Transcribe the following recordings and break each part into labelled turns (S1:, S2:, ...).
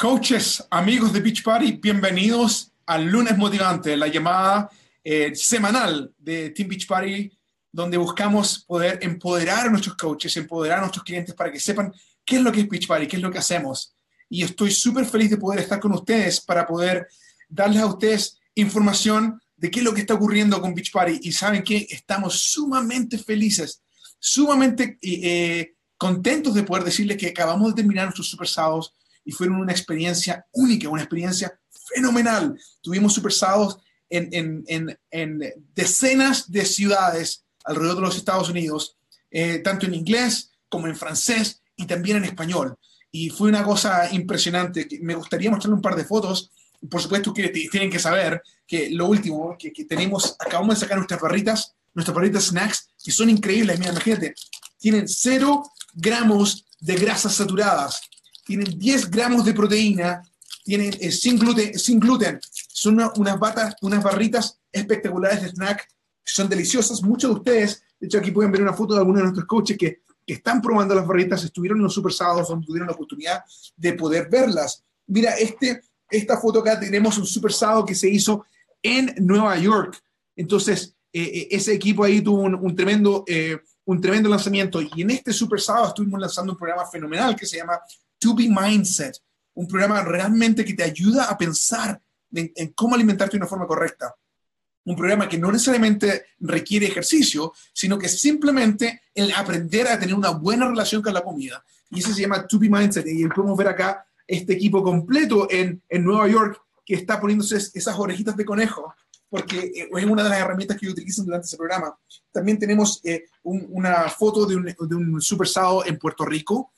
S1: Coaches, amigos de Beach Party, bienvenidos al lunes motivante, la llamada eh, semanal de Team Beach Party, donde buscamos poder empoderar a nuestros coaches, empoderar a nuestros clientes para que sepan qué es lo que es Beach Party, qué es lo que hacemos. Y estoy súper feliz de poder estar con ustedes para poder darles a ustedes información de qué es lo que está ocurriendo con Beach Party. Y saben que estamos sumamente felices, sumamente eh, contentos de poder decirles que acabamos de terminar nuestros super sábados y fueron una experiencia única, una experiencia fenomenal. Tuvimos super sábados en, en, en, decenas de ciudades alrededor de los Estados Unidos, eh, tanto en inglés como en francés y también en español. Y fue una cosa impresionante. Me gustaría mostrarle un par de fotos. Por supuesto que tienen que saber que lo último que, que tenemos, acabamos de sacar nuestras barritas, nuestras barritas snacks, que son increíbles. Mira, imagínate, tienen cero gramos de grasas saturadas, tienen 10 gramos de proteína, tienen eh, sin, gluten, sin gluten. Son unas, batas, unas barritas espectaculares de snack, son deliciosas. Muchos de ustedes, de hecho aquí pueden ver una foto de algunos de nuestros coaches que, que están probando las barritas, estuvieron en los super sábados donde tuvieron la oportunidad de poder verlas. Mira, este, esta foto acá tenemos un super sábado que se hizo en Nueva York. Entonces, eh, eh, ese equipo ahí tuvo un, tremendo, un tremendo lanzamiento. Y en este super sábado estuvimos lanzando un programa fenomenal que se llama To Be Mindset, un programa realmente que te ayuda a pensar en, cómo alimentarte de una forma correcta. Un programa que no necesariamente requiere ejercicio, sino que simplemente el aprender a tener una buena relación con la comida. Y eso se llama To Be Mindset. Y podemos ver acá este equipo completo en, en Nueva York que está poniéndose esas orejitas de conejo, porque eh, es una de las herramientas que utilizan durante ese programa. También tenemos eh, una foto de un, de un super sábado en Puerto Rico,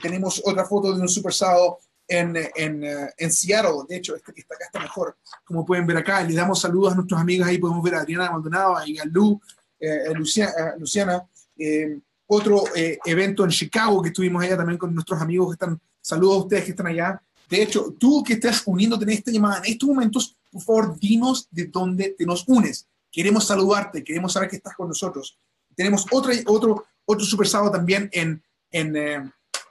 S1: tenemos otra foto de un super sábado en, en, eh, en, Seattle, de hecho, este que está mejor, como pueden ver acá. Le damos saludos a nuestros amigos ahí, podemos ver a Adriana Maldonado, a Lu, eh, Luciana. Luciana. Eh, otro evento en Chicago que estuvimos allá también con nuestros amigos que están, saludos a ustedes que están allá. De hecho, tú que estás uniéndote en esta llamada en estos momentos, por favor, dinos de dónde te nos unes. Queremos saludarte, queremos saber que estás con nosotros. Tenemos otro, otro, otro super sábado también en,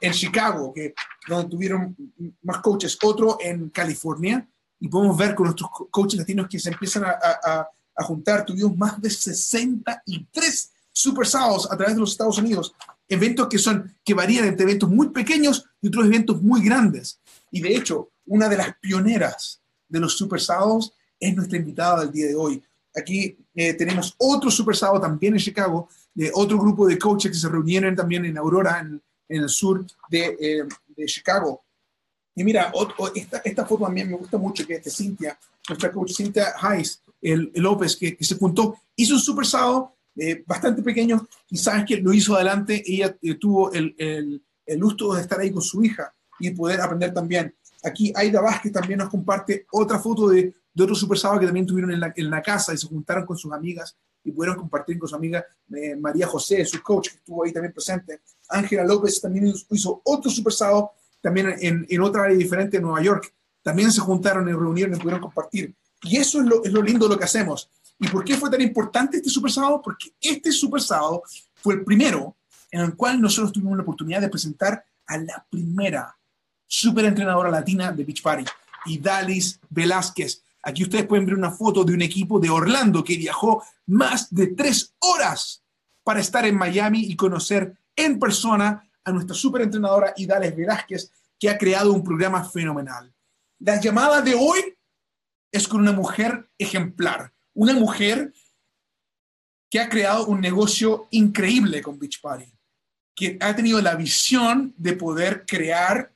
S1: en Chicago, que, donde tuvieron más coaches, otro en California, y podemos ver con nuestros coaches latinos que se empiezan a, a, a juntar, tuvimos más de 63 super sábados a través de los Estados Unidos, eventos que son que varían entre eventos muy pequeños y otros eventos muy grandes. Y de hecho, una de las pioneras de los super sábados es nuestra invitada del día de hoy. Aquí eh, tenemos otro super sábado también en Chicago, de otro grupo de coaches que se reunieron también en Aurora, en, en el sur de, eh, de Chicago. Y mira, esta, esta, foto también me gusta mucho, que es de Cintia, nuestra coach Cintia Hayes, el, López, que, se juntó, hizo un super sábado eh, bastante pequeño, y sabes que lo hizo adelante, ella eh, tuvo el, el, el, gusto de estar ahí con su hija y poder aprender también. Aquí Aida Vázquez también nos comparte otra foto de, de otro super sábado que también tuvieron en la, en la casa y se juntaron con sus amigas y pudieron compartir con su amiga María José, su coach, que estuvo ahí también presente. Ángela López también hizo otro super sábado, también en, en otra área diferente en Nueva York. También se juntaron y reunieron y pudieron compartir. Y eso es lo, es lo lindo de lo que hacemos. ¿Y por qué fue tan importante este super sábado? Porque este super sábado fue el primero en el cual nosotros tuvimos la oportunidad de presentar a la primera super entrenadora latina de Beach Party, Idalis Velázquez. Aquí ustedes pueden ver una foto de un equipo de Orlando que viajó más de tres horas para estar en Miami y conocer en persona a nuestra superentrenadora Idales Velázquez, que ha creado un programa fenomenal. La llamada de hoy es con una mujer ejemplar, una mujer que ha creado un negocio increíble con Beach Party, que ha tenido la visión de poder crear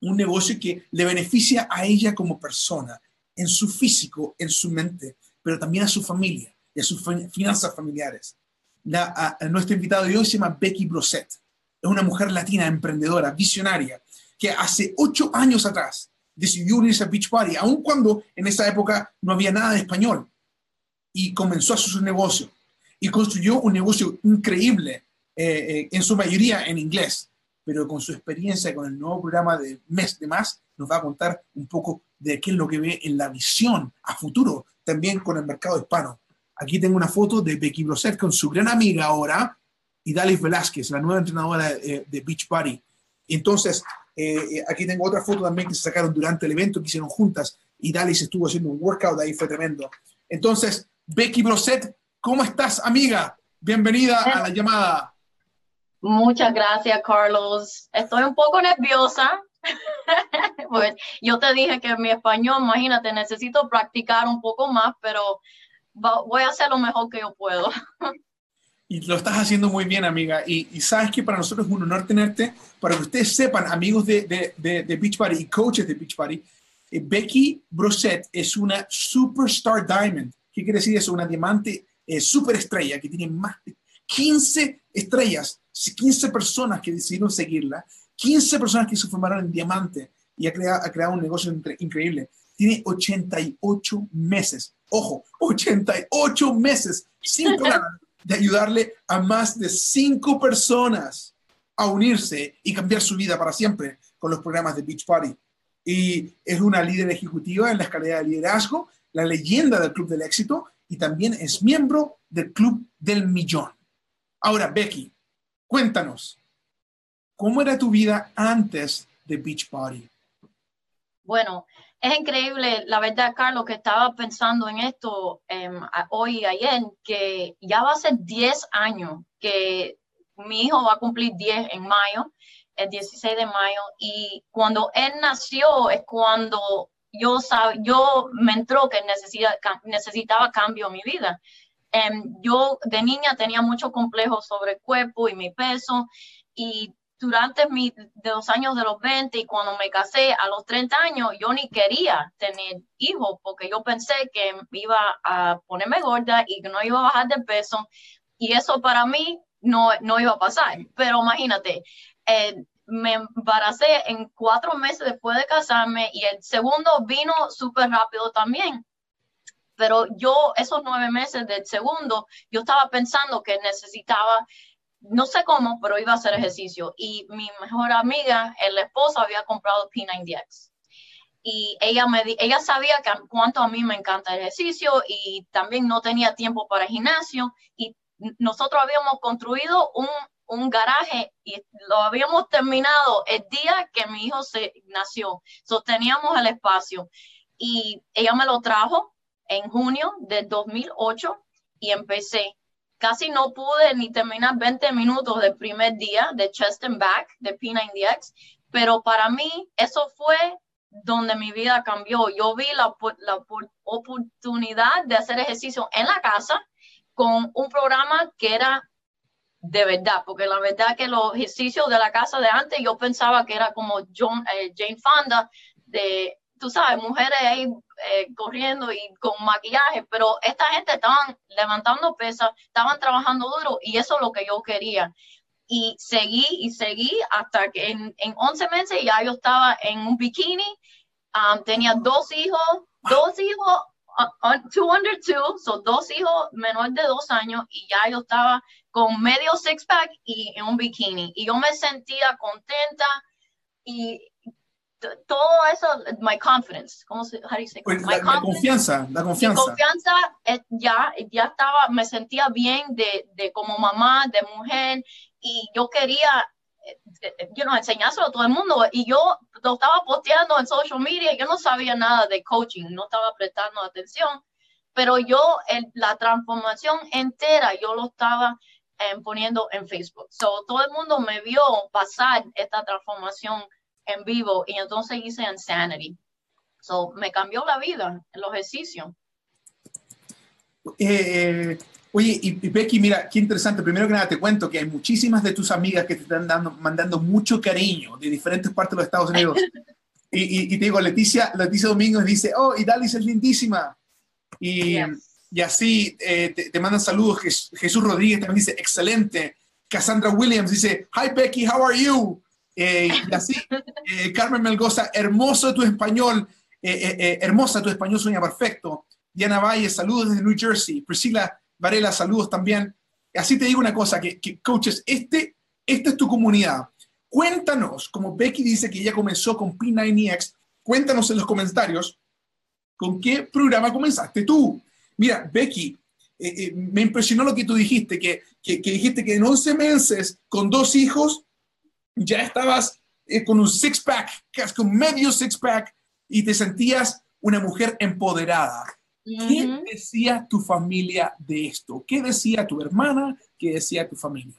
S1: un negocio que le beneficia a ella como persona, en su físico, en su mente, pero también a su familia y a sus finanzas familiares la, nuestra invitada de hoy se llama Becky Brosset. Es una mujer latina, emprendedora, visionaria, que hace ocho años atrás decidió unirse a Beach Party, aun cuando en esa época no había nada de español. Y comenzó a hacer su negocio. Y construyó un negocio increíble, eh, eh, en su mayoría en inglés. Pero con su experiencia con el nuevo programa de Mes de Más, nos va a contar un poco de qué es lo que ve en la visión a futuro, también con el mercado hispano. Aquí tengo una foto de Becky Brosset con su gran amiga ahora, Idalis Velázquez, la nueva entrenadora de, Beach Party. Entonces, Eh, aquí tengo otra foto también que se sacaron durante el evento que hicieron juntas y Dalis estuvo haciendo un workout ahí, fue tremendo. Entonces, Becky Broset, ¿cómo estás, amiga? Bienvenida a la llamada.
S2: Muchas gracias, Carlos. Estoy un poco nerviosa. pues yo te dije que mi español, imagínate, necesito practicar un poco más, pero voy a hacer lo mejor que yo puedo.
S1: y lo estás haciendo muy bien, amiga. Y, sabes que para nosotros es un honor tenerte, para que ustedes sepan, amigos de, de, de, Beach Party y coaches de Beach Party, eh, Becky Brosset es una superstar diamond. ¿Qué quiere decir eso? Una diamante eh, superestrella que tiene más de 15 estrellas, 15 personas que decidieron seguirla, 15 personas que se formaron en diamante y ha creado, ha creado un negocio increíble. Tiene 88 meses, ojo, 88 meses sin plan de ayudarle a más de 5 personas a unirse y cambiar su vida para siempre con los programas de Beach Party. Y es una líder ejecutiva en la escalera de liderazgo, la leyenda del Club del Éxito y también es miembro del Club del Millón. Ahora, Becky, cuéntanos, ¿cómo era tu vida antes de Beach Party?
S2: Bueno, es increíble, la verdad, Carlos, que estaba pensando en esto em, hoy y ayer, que ya va a ser 10 años que mi hijo va a cumplir 10 en mayo, el 16 de mayo, y cuando él nació es cuando yo, yo me entró que necesitaba cambio en mi vida. Em, yo de niña tenía mucho complejo sobre el cuerpo y mi peso y durante mis de los años de los 20 y cuando me casé a los 30 años, yo ni quería tener hijos porque yo pensé que iba a ponerme gorda y que no iba a bajar de peso y eso para mí no, no iba a pasar. Pero imagínate, eh, me embaracé en cuatro meses después de casarme y el segundo vino súper rápido también. Pero yo, esos nueve meses del segundo, yo estaba pensando que necesitaba, no sé cómo, pero iba a hacer ejercicio. Y mi mejor amiga, el esposo, había comprado P90X. Y ella, me ella sabía que, cuánto a mí me encanta el ejercicio y también no tenía tiempo para el gimnasio. Y nosotros habíamos construido un, un garaje y lo habíamos terminado el día que mi hijo se nació. Sosteníamos el espacio y ella me lo trajo en junio del 2008 y empecé. Casi no pude ni terminar 20 minutos del primer día de chest and back de P90X, pero para mí eso fue donde mi vida cambió. Yo vi la, la oportunidad de hacer ejercicio en la casa con un programa que era de verdad, porque la verdad que los ejercicios de la casa de antes yo pensaba que era como John, eh, Jane Fonda, de, tú sabes, mujeres ahí eh, corriendo y con maquillaje, pero esta gente estaban levantando pesas, estaban trabajando duro y eso es lo que yo quería. Y seguí y seguí hasta que en, en 11 meses ya yo estaba en un bikini, um, tenía dos hijos, dos hijos two under two, son dos hijos menores de dos años y ya yo estaba con medio six pack y en un bikini y yo me sentía contenta y todo eso, my confidence, ¿cómo se dice?
S1: Pues la, confianza, la confianza.
S2: Mi confianza eh, ya, ya estaba, me sentía bien de, de como mamá, de mujer y yo quería yo no enseñárselo a todo el mundo y yo lo estaba posteando en social media, yo no sabía nada de coaching, no estaba prestando atención, pero yo la transformación entera yo lo estaba eh, poniendo en Facebook. So, todo el mundo me vio pasar esta transformación en vivo y entonces hice Insanity. So, me cambió la vida, el ejercicio.
S1: Eh, Oye, y, Becky, mira, qué interesante. Primero que nada, te cuento que hay muchísimas de tus amigas que te están dando, mandando mucho cariño de diferentes partes de los Estados Unidos. Y, te digo, Leticia, Leticia Domingos dice, oh, y Dalis es lindísima. Y, y así eh, te, mandan saludos. Jesús Rodríguez también dice, excelente. Cassandra Williams dice, hi Becky, how are you? Eh, y así, eh, Carmen Melgoza, hermoso tu español, hermosa tu español, sueña perfecto. Diana Valle, saludos desde New Jersey. Priscila Varela, saludos también. Así te digo una cosa, que, coaches, este, esta es tu comunidad. Cuéntanos, como Becky dice que ella comenzó con P90X, cuéntanos en los comentarios con qué programa comenzaste tú. Mira, Becky, eh, eh, me impresionó lo que tú dijiste, que, que, dijiste que en 11 meses, con dos hijos, ya estabas eh, con un six-pack, con medio six-pack, y te sentías una mujer empoderada. ¿Qué decía tu familia de esto? ¿Qué decía tu hermana? ¿Qué decía tu familia?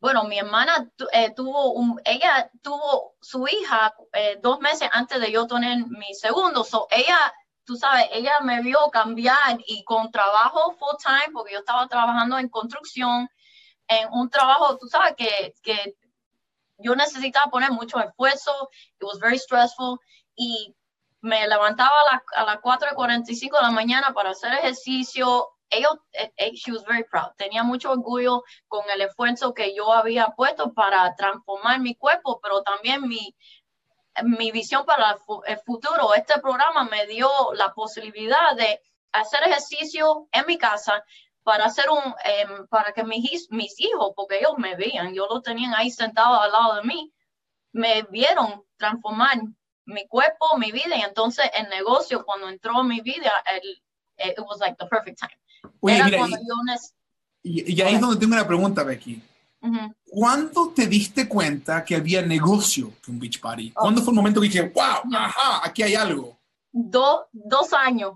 S2: Bueno, mi hermana eh, tuvo un, ella tuvo su hija eh, dos meses antes de yo tener mi segundo. So ella, tú sabes, ella me vio cambiar y con trabajo full time, porque yo estaba trabajando en construcción, en un trabajo, tú sabes, que, que yo necesitaba poner mucho esfuerzo. It was very stressful. Y me levantaba a, las 4.45 de la mañana para hacer ejercicio. Ellos, eh, eh, she was very proud. Tenía mucho orgullo con el esfuerzo que yo había puesto para transformar mi cuerpo, pero también mi, mi visión para el futuro. Este programa me dio la posibilidad de hacer ejercicio en mi casa para hacer un, em, para que mis, mis hijos, porque ellos me veían, yo lo tenían ahí sentado al lado de mí, me vieron transformar mi cuerpo, mi vida, y entonces el negocio cuando entró en mi vida, el, it was like the perfect time.
S1: Oye, mira, y, y, ahí es donde tengo una pregunta, Becky. ¿Cuándo te diste cuenta que había negocio con Beach Party? ¿Cuándo fue el momento que dije, wow, ajá, aquí hay algo?
S2: dos años.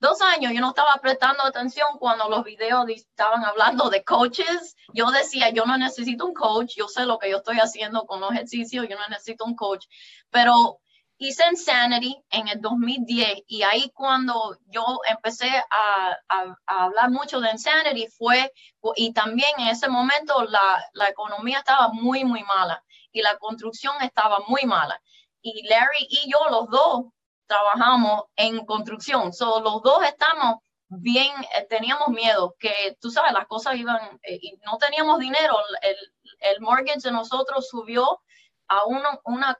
S2: Dos años yo no estaba prestando atención cuando los videos estaban hablando de coaches. Yo decía, yo no necesito un coach, yo sé lo que yo estoy haciendo con los ejercicios, yo no necesito un coach. Pero hice Insanity en el 2010 y ahí cuando yo empecé a, hablar mucho de Insanity fue, y también en ese momento la, la, economía estaba muy, muy mala y la construcción estaba muy mala. Y Larry y yo, los dos, trabajamos en construcción. So, los dos estamos bien, eh, teníamos miedo que, tú sabes, las cosas iban, eh, y no teníamos dinero, el, el mortgage de nosotros subió a una, una,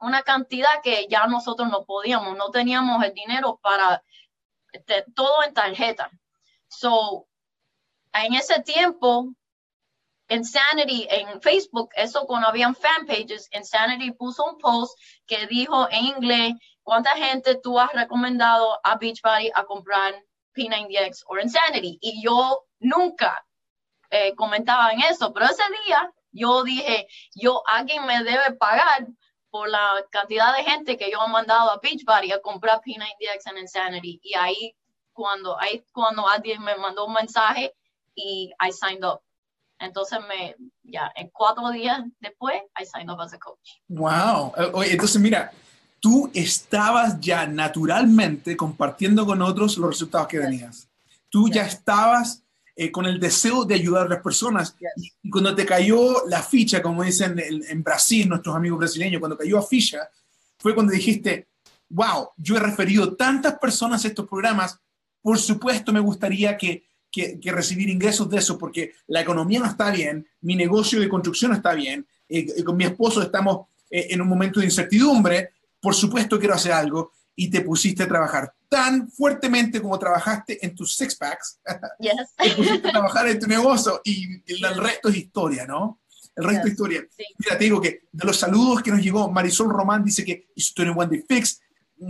S2: una cantidad que ya nosotros no podíamos, no teníamos el dinero para este, todo en tarjeta. So, en ese tiempo, Insanity en Facebook, eso cuando habían fan pages, Insanity puso un post que dijo en inglés cuánta gente tú has recomendado a Beachbody a comprar P90X o Insanity. Y yo nunca eh, comentaba en eso, pero ese día yo dije, yo, alguien me debe pagar por la cantidad de gente que yo he mandado a Beachbody a comprar P90X en Insanity. Y ahí cuando, ahí cuando alguien me mandó un mensaje y I signed up. Entonces me, ya, en cuatro días después, I signed up as a coach.
S1: Wow. Oye, entonces mira, tú estabas ya naturalmente compartiendo con otros los resultados que tenías. Tú ya estabas eh, con el deseo de ayudar a las personas. Y, cuando te cayó la ficha, como dicen en, Brasil, nuestros amigos brasileños, cuando cayó a ficha, fue cuando dijiste, wow, yo he referido tantas personas a estos programas, por supuesto me gustaría que, que, recibir ingresos de eso, porque la economía no está bien, mi negocio de construcción no está bien, eh, eh, con mi esposo estamos en un momento de incertidumbre, por supuesto quiero hacer algo, y te pusiste a trabajar tan fuertemente como trabajaste en tus six packs,
S2: yes.
S1: te pusiste a trabajar en tu negocio y el, resto es historia, ¿no? El resto es historia. Mira, te digo que de los saludos que nos llegó, Marisol Román dice que is 21 Day Fix.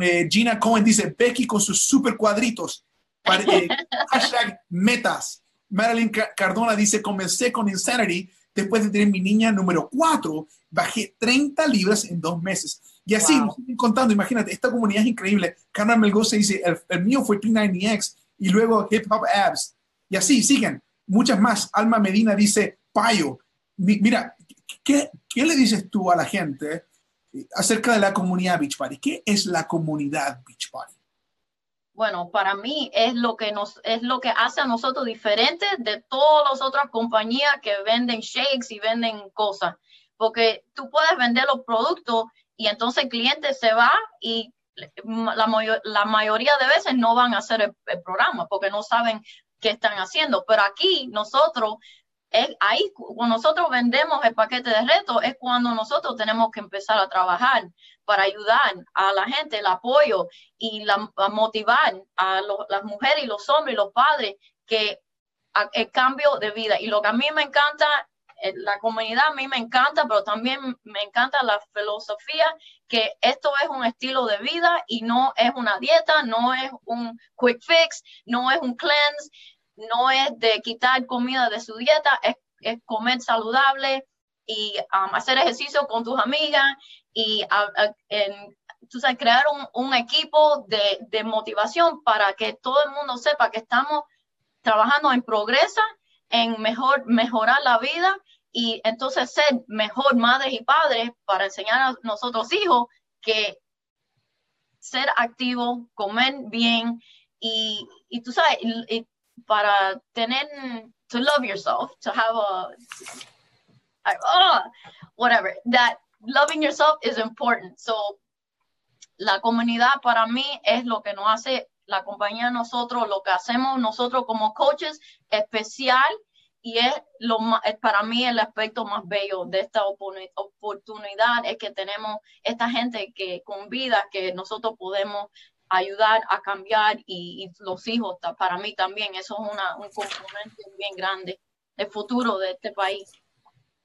S1: Eh, Gina Cohen dice Becky con sus super cuadritos. Eh, hashtag metas. Marilyn Cardona dice comencé con Insanity después de tener mi niña número 4. Bajé 30 libras en dos meses. Y así, contando, imagínate, esta comunidad es increíble. Carmen Melgoza dice, el, mío fue P90X y luego Hip Hop Abs. Y así, siguen. Muchas más. Alma Medina dice, Payo. mira, ¿qué, ¿qué, le dices tú a la gente acerca de la comunidad Beach Party? ¿Qué es la comunidad Beach Party?
S2: Bueno, para mí es lo que nos es lo que hace a nosotros diferentes de todas las otras compañías que venden shakes y venden cosas, porque tú puedes vender los productos y entonces el cliente se va y la, la mayoría de veces no van a hacer el, programa porque no saben qué están haciendo. Pero aquí nosotros, es, ahí cuando nosotros vendemos el paquete de retos es cuando nosotros tenemos que empezar a trabajar para ayudar a la gente, el apoyo y la, motivar a las mujeres y los hombres y los padres que el cambio de vida. Y lo que a mí me encanta eh, la comunidad a mí me encanta, pero también me encanta la filosofía que esto es un estilo de vida y no es una dieta, no es un quick fix, no es un cleanse, no es de quitar comida de su dieta, es, comer saludable y um, hacer ejercicio con tus amigas y tú sabes, crear un, equipo de, motivación para que todo el mundo sepa que estamos trabajando en progreso, en mejor, mejorar la vida y entonces ser mejor madres y padres para enseñar a nosotros hijos que ser activo, comer bien y, y tú sabes, para tener, to love yourself, to have oh, whatever, that loving yourself is important. So, la comunidad para mí es lo que nos hace la compañía nosotros, lo que hacemos nosotros como coaches especial y es lo más, para mí el aspecto más bello de esta oportunidad es que tenemos esta gente que con vida que nosotros podemos ayudar a cambiar y, los hijos para mí también eso es una, un componente bien grande del futuro de este país.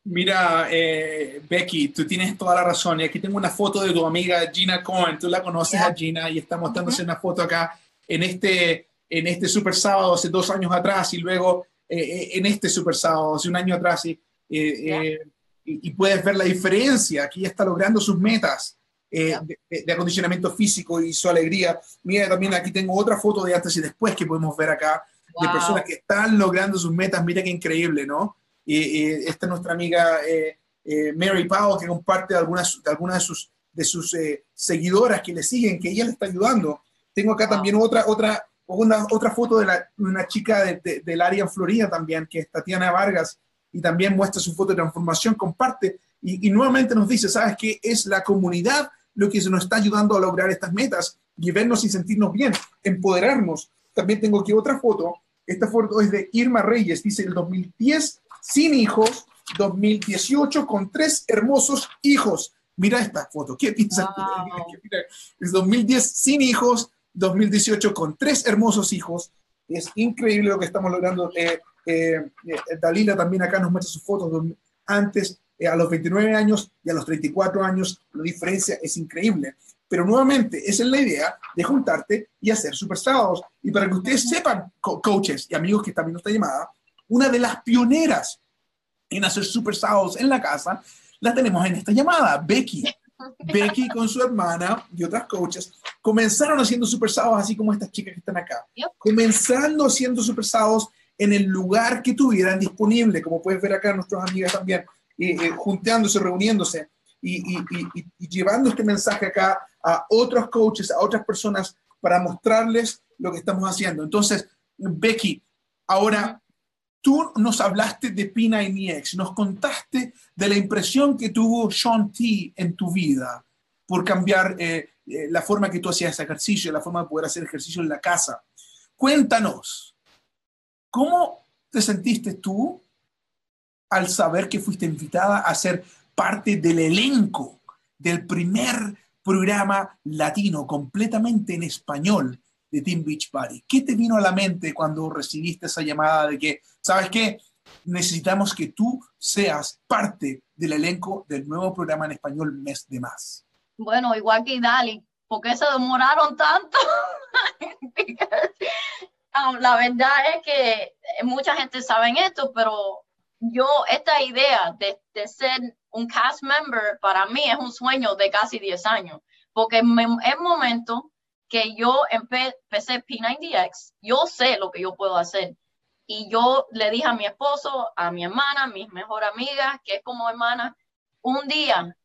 S1: Mira, eh, Becky, tú tienes toda la razón. Y aquí tengo una foto de tu amiga Gina Cohen. Tú la conoces a Gina y está mostrándose una foto acá en este, en este Super Sábado hace dos años atrás y luego eh, eh, en este Super Sábado hace un año atrás. Y, y, puedes ver la diferencia. Aquí está logrando sus metas de, de, acondicionamiento físico y su alegría. Mira, también aquí tengo otra foto de antes y después que podemos ver acá de personas que están logrando sus metas. Mira qué increíble, ¿no? Y esta es nuestra amiga eh, eh, Mary Powell, que comparte algunas, de algunas de sus, de sus eh, seguidoras que le siguen, que ella le está ayudando. Tengo acá también otra, otra, una, otra foto de, la, una chica de, del área en Florida también, que es Tatiana Vargas, y también muestra su foto de transformación, comparte, y, y nuevamente nos dice, ¿sabes qué? Es la comunidad lo que nos está ayudando a lograr estas metas y vernos y sentirnos bien, empoderarnos. También tengo aquí otra foto. Esta foto es de Irma Reyes, dice el 2010 sin hijos, 2018 con tres hermosos hijos. Mira esta foto, ¿qué piensas? Es 2010 sin hijos, 2018 con tres hermosos hijos. Es increíble lo que estamos logrando. Eh, eh, eh, Dalila también acá nos muestra sus fotos antes, a los 29 años y a los 34 años. La diferencia es increíble. Pero nuevamente, esa es la idea de juntarte y hacer super sábados. Y para que ustedes sepan, coaches y amigos que están viendo esta llamada, una de las pioneras en hacer super sábados en la casa, la tenemos en esta llamada, Becky. Becky con su hermana y otras coaches comenzaron haciendo super sábados así como estas chicas que están acá. Comenzando haciendo super sábados en el lugar que tuvieran disponible, como puedes ver acá nuestras amigas también, eh, eh, juntándose, reuniéndose y, y, llevando este mensaje acá a otros coaches, a otras personas para mostrarles lo que estamos haciendo. Entonces, Becky, ahora Tú nos hablaste de Pina y mi ex, nos contaste de la impresión que tuvo Sean T en tu vida por cambiar eh, eh, la forma que tú hacías ejercicio, la forma de poder hacer ejercicio en la casa. Cuéntanos, ¿cómo te sentiste tú al saber que fuiste invitada a ser parte del elenco del primer programa latino completamente en español de Team Beach Party. ¿Qué te vino a la mente cuando recibiste esa llamada de que, sabes qué, necesitamos que tú seas parte del elenco del nuevo programa en español Mes de Más?
S2: Bueno, igual que Dali, ¿por qué se demoraron tanto? Um, la verdad es que mucha gente sabe esto, pero yo, esta idea de, de, ser un cast member para mí es un sueño de casi 10 años, porque en el momento que yo empecé P90X, yo sé lo que yo puedo hacer. Y yo le dije a mi esposo, a mi hermana, mis mejor amigas, que es como hermana, un día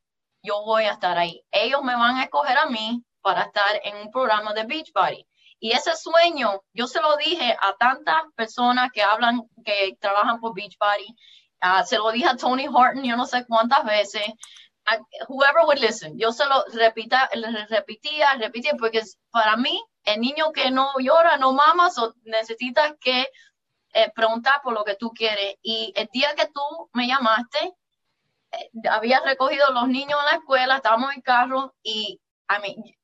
S2: yo voy a estar ahí. Ellos me van a escoger a mí para estar en un programa de Beach Party. Y ese sueño, yo se lo dije a tantas personas que hablan, que trabajan por Beach Party. Ah, se lo dije a Tony Horton, yo no sé cuántas veces whoever would listen, yo se lo repita, repetía, repetía, porque para mí, el niño que no llora, no mama, so necesitas que eh, preguntar por lo que tú quieres. Y el día que tú me llamaste, eh, había recogido los niños en la escuela, estábamos en carro y I mean,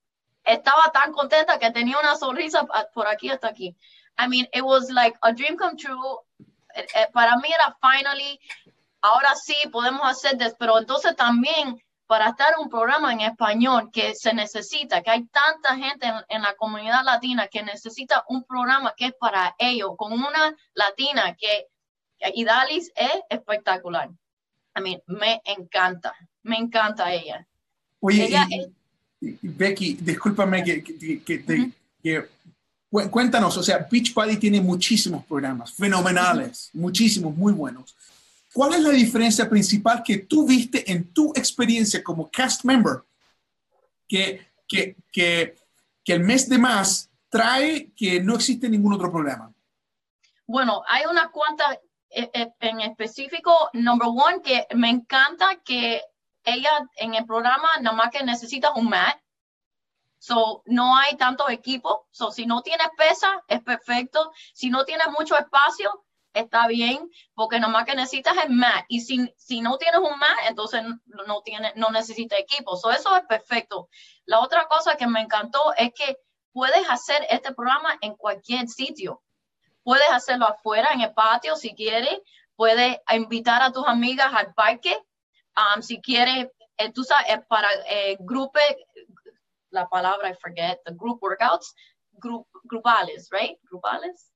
S2: estaba tan contenta que tenía una sonrisa por aquí hasta aquí. I mean, it was like a dream come true. Eh, para mí era finally ahora sí podemos hacer esto, pero entonces también para estar un programa en español que se necesita, que hay tanta gente en, la comunidad latina que necesita un programa que es para ellos, con una latina que Idalis es espectacular. I mean, me encanta, me encanta ella.
S1: Oye, Becky, discúlpame que, que, cuéntanos, o sea, Beachbody tiene muchísimos programas, fenomenales, muchísimos, muy buenos. ¿Cuál es la diferencia principal que tú viste en tu experiencia como cast member que, que, que, que el mes de más trae que no existe ningún otro programa?
S2: Bueno, hay unas cuantas eh, eh, en específico. Number one, que me encanta que ella en el programa nada más que necesita un mat. So, no hay tanto equipo. So, si no tienes pesa, es perfecto. Si no tienes mucho espacio, está bien, porque nada más que necesitas el mat. Y si, si no tienes un mat, entonces no, tiene, no necesita equipo. So, eso es perfecto. La otra cosa que me encantó es que puedes hacer este programa en cualquier sitio. Puedes hacerlo afuera, en el patio, si quieres. Puedes invitar a tus amigas al parque Um, si quieres, eh, tú sabes, eh, para eh, grupo, la palabra I forget, the group workouts, group, grupales, right? Grupales.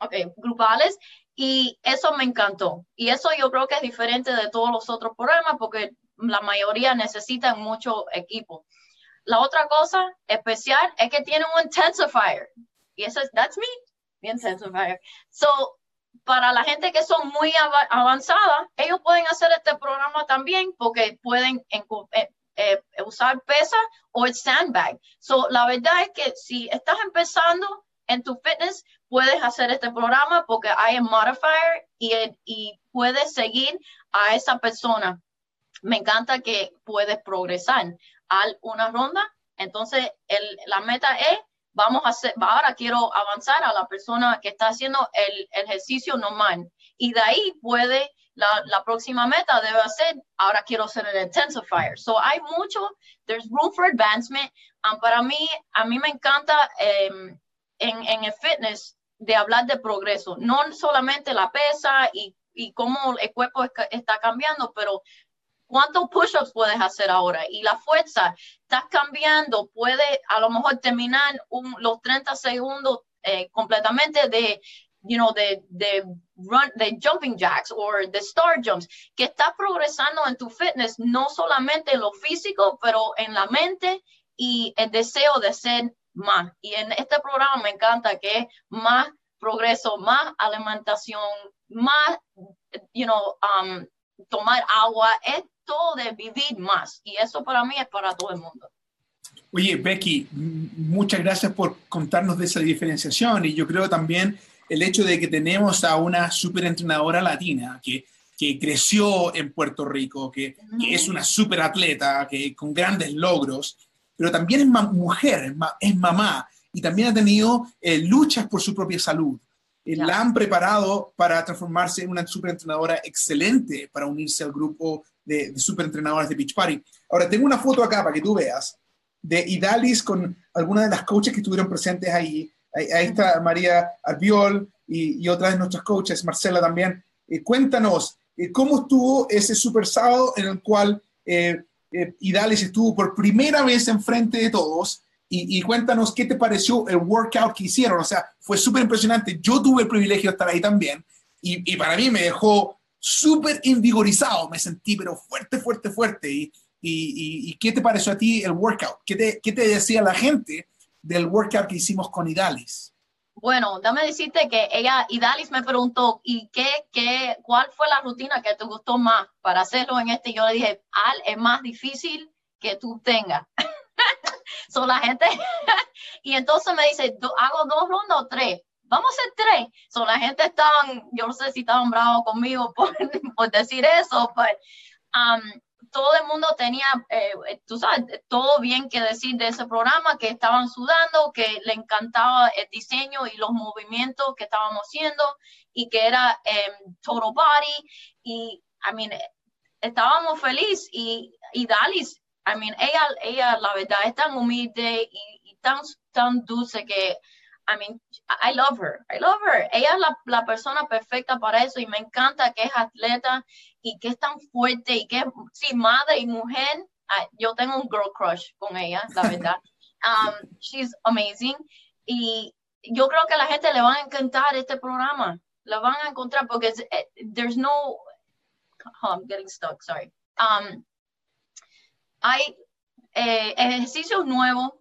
S2: Ok, grupales. Y eso me encantó. Y eso yo creo que es diferente de todos los otros programas porque la mayoría necesitan mucho equipo. La otra cosa especial es que tiene un intensifier. Y eso es, that's me, the intensifier. So, para la gente que son muy avanzada, ellos pueden hacer este programa también porque pueden eh, eh, usar pesa o el sandbag. So, la verdad es que si estás empezando en tu fitness, puedes hacer este programa porque hay un modifier y, y puedes seguir a esa persona. Me encanta que puedes progresar a una ronda. Entonces, el, la meta es vamos a hacer, ahora quiero avanzar a la persona que está haciendo el, ejercicio normal. Y de ahí puede, la, la, próxima meta debe ser, ahora quiero hacer el intensifier. So hay mucho, there's room for advancement. Um, para mí, a mí me encanta em, en, en el fitness de hablar de progreso, no solamente la pesa y, y cómo el cuerpo está cambiando, pero ¿Cuántos push-ups puedes hacer ahora? Y la fuerza, estás cambiando, puede a lo mejor terminar los 30 segundos eh, completamente de, you know, de, de, run, de jumping jacks o de star jumps, que estás progresando en tu fitness, no solamente en lo físico, pero en la mente y el deseo de ser más. Y en este programa me encanta que es más progreso, más alimentación, más, you know, um, tomar agua, es de vivir más. Y eso para mí es para todo el mundo.
S1: Oye, Becky, muchas gracias por contarnos de esa diferenciación. Y yo creo también el hecho de que tenemos a una super entrenadora latina que, que creció en Puerto Rico, que, que es una super atleta, que con grandes logros, pero también es mujer, es, mamá y también ha tenido eh, luchas por su propia salud. Eh, la han preparado para transformarse en una super entrenadora excelente para unirse al grupo de, de super entrenadores de Beach Party. Ahora, tengo una foto acá para que tú veas de Idalis con algunas de las coaches que estuvieron presentes ahí. Ahí, está María Albiol y, y otras de nuestras coaches, Marcela también. Eh, cuéntanos, eh, ¿cómo estuvo ese super sábado en el cual eh, Idalis estuvo por primera vez enfrente de todos? Y, cuéntanos qué te pareció el workout que hicieron. O sea, fue súper impresionante. Yo tuve el privilegio de estar ahí también. Y, para mí me dejó súper invigorizado, me sentí, pero fuerte, fuerte, fuerte. Y, y, ¿qué te pareció a ti el workout? ¿Qué te, ¿Qué te decía la gente del workout que hicimos con Idalis?
S2: Bueno, dame decirte que ella, Idalis me preguntó, ¿y qué, qué, cuál fue la rutina que te gustó más para hacerlo en este? Yo le dije, Al, es más difícil que tú tengas. Son la gente, y entonces me dice, ¿hago dos rondas o tres? vamos a ser tres. So, la gente estaban, yo no sé si estaban bravos conmigo por, por decir eso, pero um, todo el mundo tenía, eh, tú sabes, todo bien que decir de ese programa, que estaban sudando, que le encantaba el diseño y los movimientos que estábamos haciendo y que era um, total body. Y, I mean, estábamos felices y, y Dalis, I mean, ella, ella, la verdad, es tan humilde y, y tan, tan dulce que I mean, I love her, I love her. Ella es la, la, persona perfecta para eso y me encanta que es atleta y que es tan fuerte y que es, sí, madre y mujer. yo tengo un girl crush con ella, la verdad. Um, she's amazing. Y yo creo que a la gente le va a encantar este programa. Lo van a encontrar porque eh, there's no, oh, I'm getting stuck, sorry. Um, hay eh, ejercicios nuevos,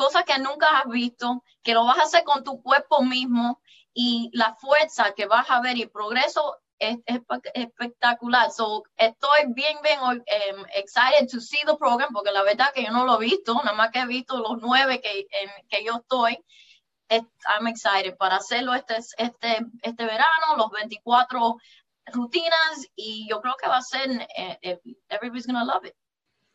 S2: cosas que nunca has visto, que lo vas a hacer con tu cuerpo mismo y la fuerza que vas a ver y progreso es, es espectacular. So, estoy bien, bien um, excited to see the program porque la verdad que yo no lo he visto, nada más que he visto los nueve que yo estoy. I'm excited para hacerlo este, este, este verano, los 24 rutinas y yo creo que va a ser, eh, eh, everybody's gonna love it.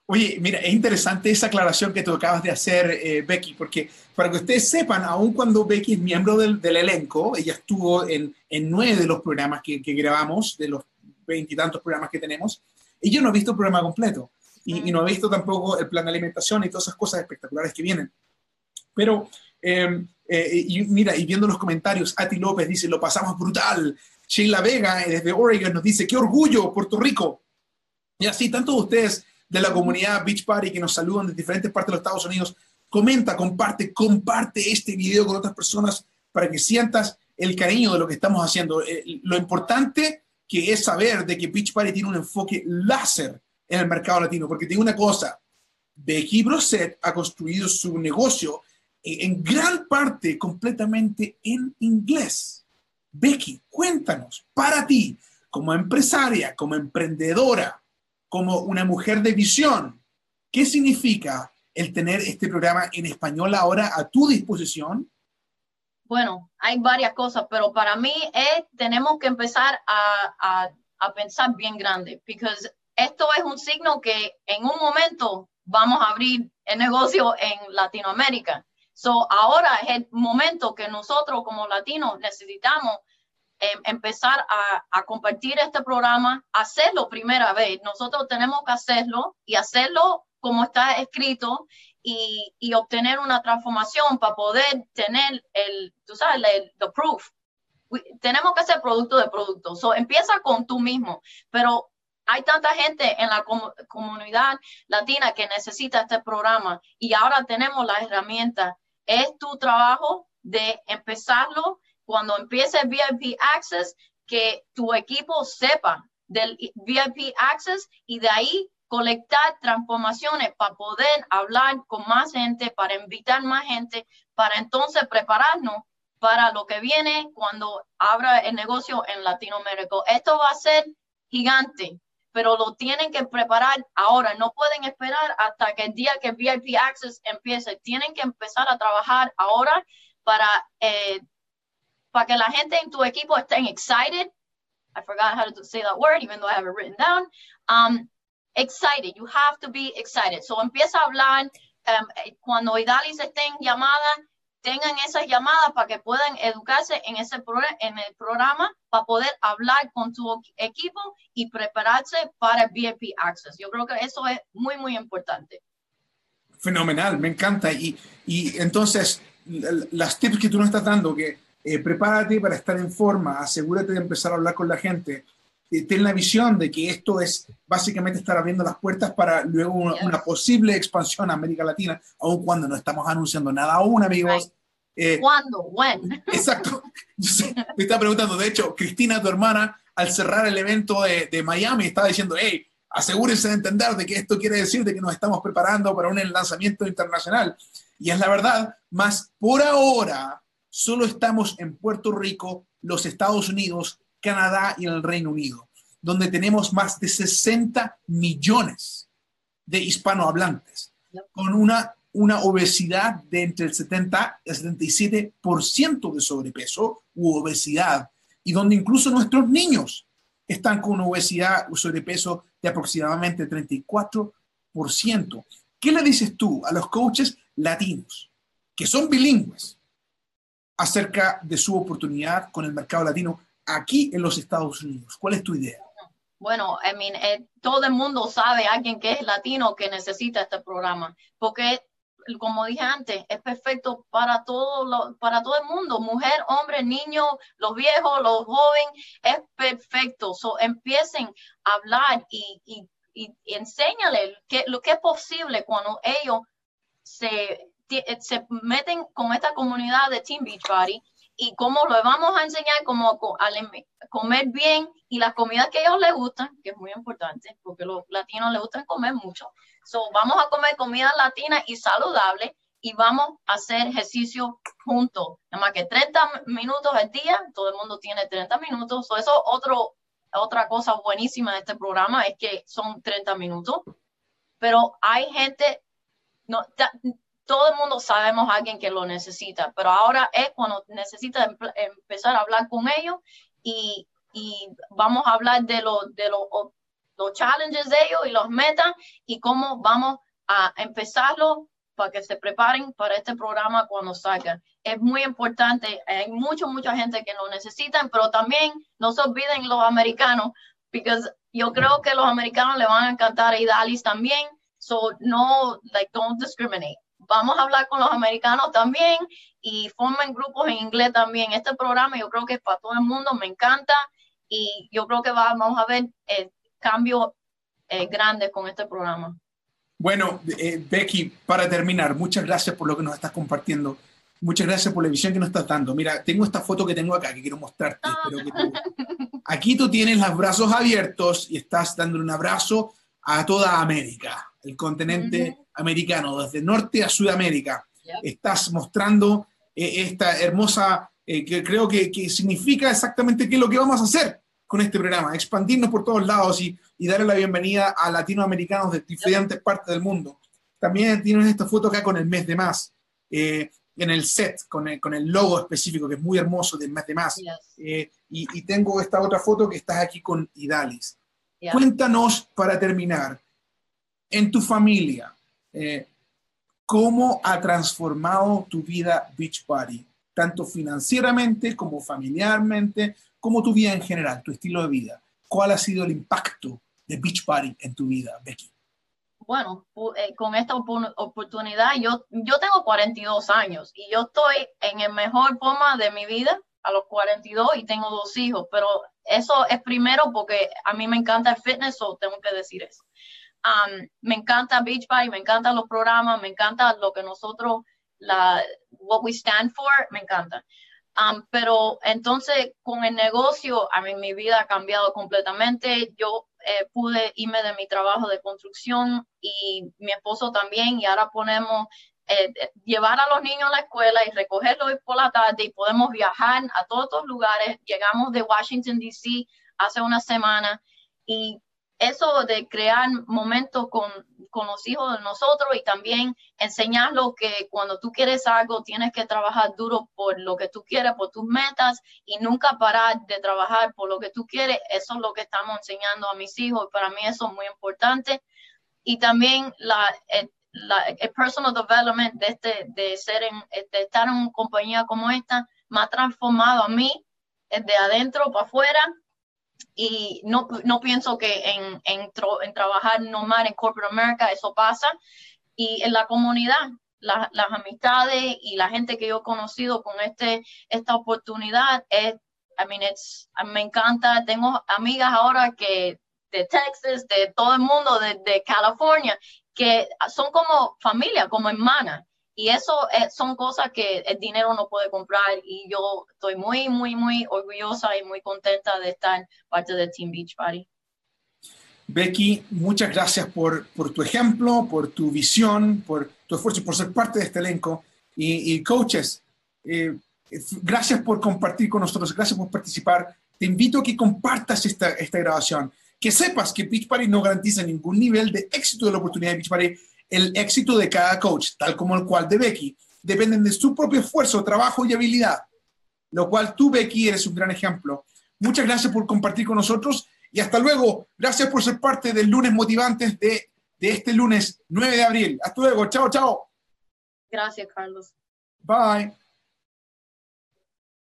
S1: Oye, mira, es interesante esa aclaración que tú acabas de hacer, eh, Becky, porque para que ustedes sepan, aun cuando Becky es miembro del, del elenco, ella estuvo en, en, nueve de los programas que, que grabamos, de los veintitantos programas que tenemos, ella no ha visto el programa completo y, y, no ha visto tampoco el plan de alimentación y todas esas cosas espectaculares que vienen. Pero, eh, eh, y mira, y viendo los comentarios, Ati López dice, lo pasamos brutal. Sheila Vega, desde Oregon, nos dice, qué orgullo, Puerto Rico. Y así, tantos de ustedes de la comunidad Beach Party que nos saludan de diferentes partes de los Estados Unidos. Comenta, comparte, comparte este video con otras personas para que sientas el cariño de lo que estamos haciendo. Eh, lo importante que es saber de que Beach Party tiene un enfoque láser en el mercado latino, porque tiene una cosa, Becky Brosset ha construido su negocio en gran parte completamente en inglés. Becky, cuéntanos, para ti, como empresaria, como emprendedora, como una mujer de visión. ¿Qué significa el tener este programa en español ahora a tu disposición?
S2: Bueno, hay varias cosas, pero para mí es, tenemos que empezar a, a, a pensar bien grande, porque esto es un signo que en un momento vamos a abrir el negocio en Latinoamérica. So, ahora es el momento que nosotros como latinos necesitamos Em, empezar a, compartir este programa, hacerlo primera vez. Nosotros tenemos que hacerlo y hacerlo como está escrito y, obtener una transformación para poder tener el, tú sabes, el the proof. tenemos que hacer producto de producto. So, empieza con tú mismo, pero hay tanta gente en la comunidad latina que necesita este programa y ahora tenemos la herramienta. Es tu trabajo de empezarlo cuando empiece VIP Access, que tu equipo sepa del VIP Access y de ahí colectar transformaciones para poder hablar con más gente, para invitar más gente, para entonces prepararnos para lo que viene cuando abra el negocio en Latinoamérica. Esto va a ser gigante, pero lo tienen que preparar ahora. No pueden esperar hasta que el día que VIP Access empiece. Tienen que empezar a trabajar ahora para eh, para que la gente en tu equipo estén excited. I forgot how to say that word, even though I have it written down. Um, excited. You have to be excited. So empieza a hablar. Um, cuando Idalis estén llamadas, tengan esas llamadas para que puedan educarse en, ese en el programa para poder hablar con tu equipo y prepararse para VIP Access. Yo creo que eso es muy, muy importante.
S1: Fenomenal, me encanta. Y, y entonces, las tips que tú nos estás dando, que eh, prepárate para estar en forma, asegúrate de empezar a hablar con la gente, eh, ten la visión de que esto es básicamente estar abriendo las puertas para luego una, posible expansión a América Latina, aun cuando no estamos anunciando nada aún, amigos.
S2: Eh, ¿Cuándo? ¿When?
S1: Exacto. me está preguntando, de hecho, Cristina, tu hermana, al cerrar el evento de, de Miami, estaba diciendo, hey, asegúrense de entender de que esto quiere decir de que nos estamos preparando para un lanzamiento internacional. Y es la verdad, más por ahora, solo estamos en Puerto Rico, los Estados Unidos, Canadá y el Reino Unido, donde tenemos más de 60 millones de hispanohablantes, con una, una obesidad de entre el 70 y el 77% de sobrepeso u obesidad, y donde incluso nuestros niños están con una obesidad o sobrepeso de aproximadamente 34%. ¿Qué le dices tú a los coaches latinos que son bilingües, acerca de su oportunidad con el mercado latino aquí en los Estados Unidos. ¿Cuál es tu idea?
S2: Bueno, I mean, eh, todo el mundo sabe alguien que es latino que necesita este programa, porque como dije antes, es perfecto para todo, para todo el mundo, mujer, hombre, niño, los viejos, los jóvenes, es perfecto. So, empiecen a hablar y, y, enséñale que, lo que es posible cuando ellos se se meten con esta comunidad de Team Beachbody y cómo lo vamos a enseñar cómo comer bien y las comidas que a ellos les gustan, que es muy importante, porque los latinos les gustan comer mucho. So, vamos a comer comida latina y saludable y vamos a hacer ejercicio juntos. Nada más que 30 minutos al día, todo el mundo tiene 30 minutos. So, eso otro, otra cosa buenísima de este programa es que son 30 minutos, pero hay gente, no, todo el mundo sabemos a alguien que lo necesita, pero ahora es cuando necesita empezar a hablar con ellos y, y vamos a hablar de, lo, de los challenges de ellos y los metas y cómo vamos a empezarlo para que se preparen para este programa cuando salga. Es muy importante, hay mucha, mucha gente que lo necesitan, pero también no se olviden los americanos, porque yo creo que los americanos le van a encantar a Idalis también, so no, like, don't discriminate vamos a hablar con los americanos también y formen grupos en inglés también. Este programa yo creo que es para todo el mundo, me encanta y yo creo que vamos a ver eh, cambios eh, grandes con este programa.
S1: Bueno, eh, Becky, para terminar, muchas gracias por lo que nos estás compartiendo. Muchas gracias por la visión que nos estás dando. Mira, tengo esta foto que tengo acá que quiero mostrarte. Ah. Aquí tú tienes los brazos abiertos y estás dando un abrazo a toda América, el continente americano, desde norte a Sudamérica. Estás mostrando eh, esta hermosa, eh, que creo que, significa exactamente qué es lo que vamos a hacer con este programa, expandirnos por todos lados y, darle la bienvenida a latinoamericanos de diferentes partes del mundo. También tienes esta foto acá con el mes de más, eh, en el set, con el, con el, logo específico, que es muy hermoso del mes de más. y, tengo esta otra foto que estás aquí con Idalis. Cuéntanos, para terminar, en tu familia, eh, ¿cómo ha transformado tu vida Beach Party? Tanto financieramente como familiarmente, como tu vida en general, tu estilo de vida. ¿Cuál ha sido el impacto de Beach Party en tu vida, Becky?
S2: Bueno, eh, con esta oportunidad, yo, yo tengo 42 años y yo estoy en el mejor forma de mi vida a los 42 y tengo dos hijos, pero eso es primero porque a mí me encanta el fitness, o tengo que decir eso. Um, me encanta Beach Party, me encantan los programas, me encanta lo que nosotros, la, what we stand for, me encanta. Um, pero entonces con el negocio, a mí mi vida ha cambiado completamente. Yo eh, pude irme de mi trabajo de construcción y mi esposo también y ahora ponemos eh, llevar a los niños a la escuela y recogerlos por la tarde y podemos viajar a todos los lugares. Llegamos de Washington, D.C. hace una semana y eso de crear momentos con, con, los hijos de nosotros y también enseñarlos que cuando tú quieres algo tienes que trabajar duro por lo que tú quieres, por tus metas y nunca parar de trabajar por lo que tú quieres. Eso es lo que estamos enseñando a mis hijos para mí eso es muy importante. Y también la, el, personal development de, este, de, ser en, estar en una compañía como esta me ha transformado a mí de adentro para afuera y no, no pienso que en, en, trabajar normal en Corporate America eso pasa. Y en la comunidad, las amistades y la gente que yo he conocido con este, esta oportunidad, es, I mean, me encanta. Tengo amigas ahora que de Texas, de todo el mundo, de California, que son como familia, como hermanas. Y eso son cosas que el dinero no puede comprar y yo estoy muy, muy, muy orgullosa y muy contenta de estar parte de Team Beach Party.
S1: Becky, muchas gracias por, por tu ejemplo, por tu visión, por tu esfuerzo, por ser parte de este elenco. Y, coaches, eh, gracias por compartir con nosotros, gracias por participar. Te invito a que compartas esta, esta grabación, que sepas que Beach Party no garantiza ningún nivel de éxito de la oportunidad de Beach Party el éxito de cada coach, tal como el cual de Becky, dependen de su propio esfuerzo, trabajo y habilidad, lo cual tú, Becky, eres un gran ejemplo. Muchas gracias por compartir con nosotros y hasta luego. Gracias por ser parte del lunes motivantes de, de este lunes 9 de abril. Hasta luego. Chao, chao.
S2: Gracias, Carlos.
S1: Bye.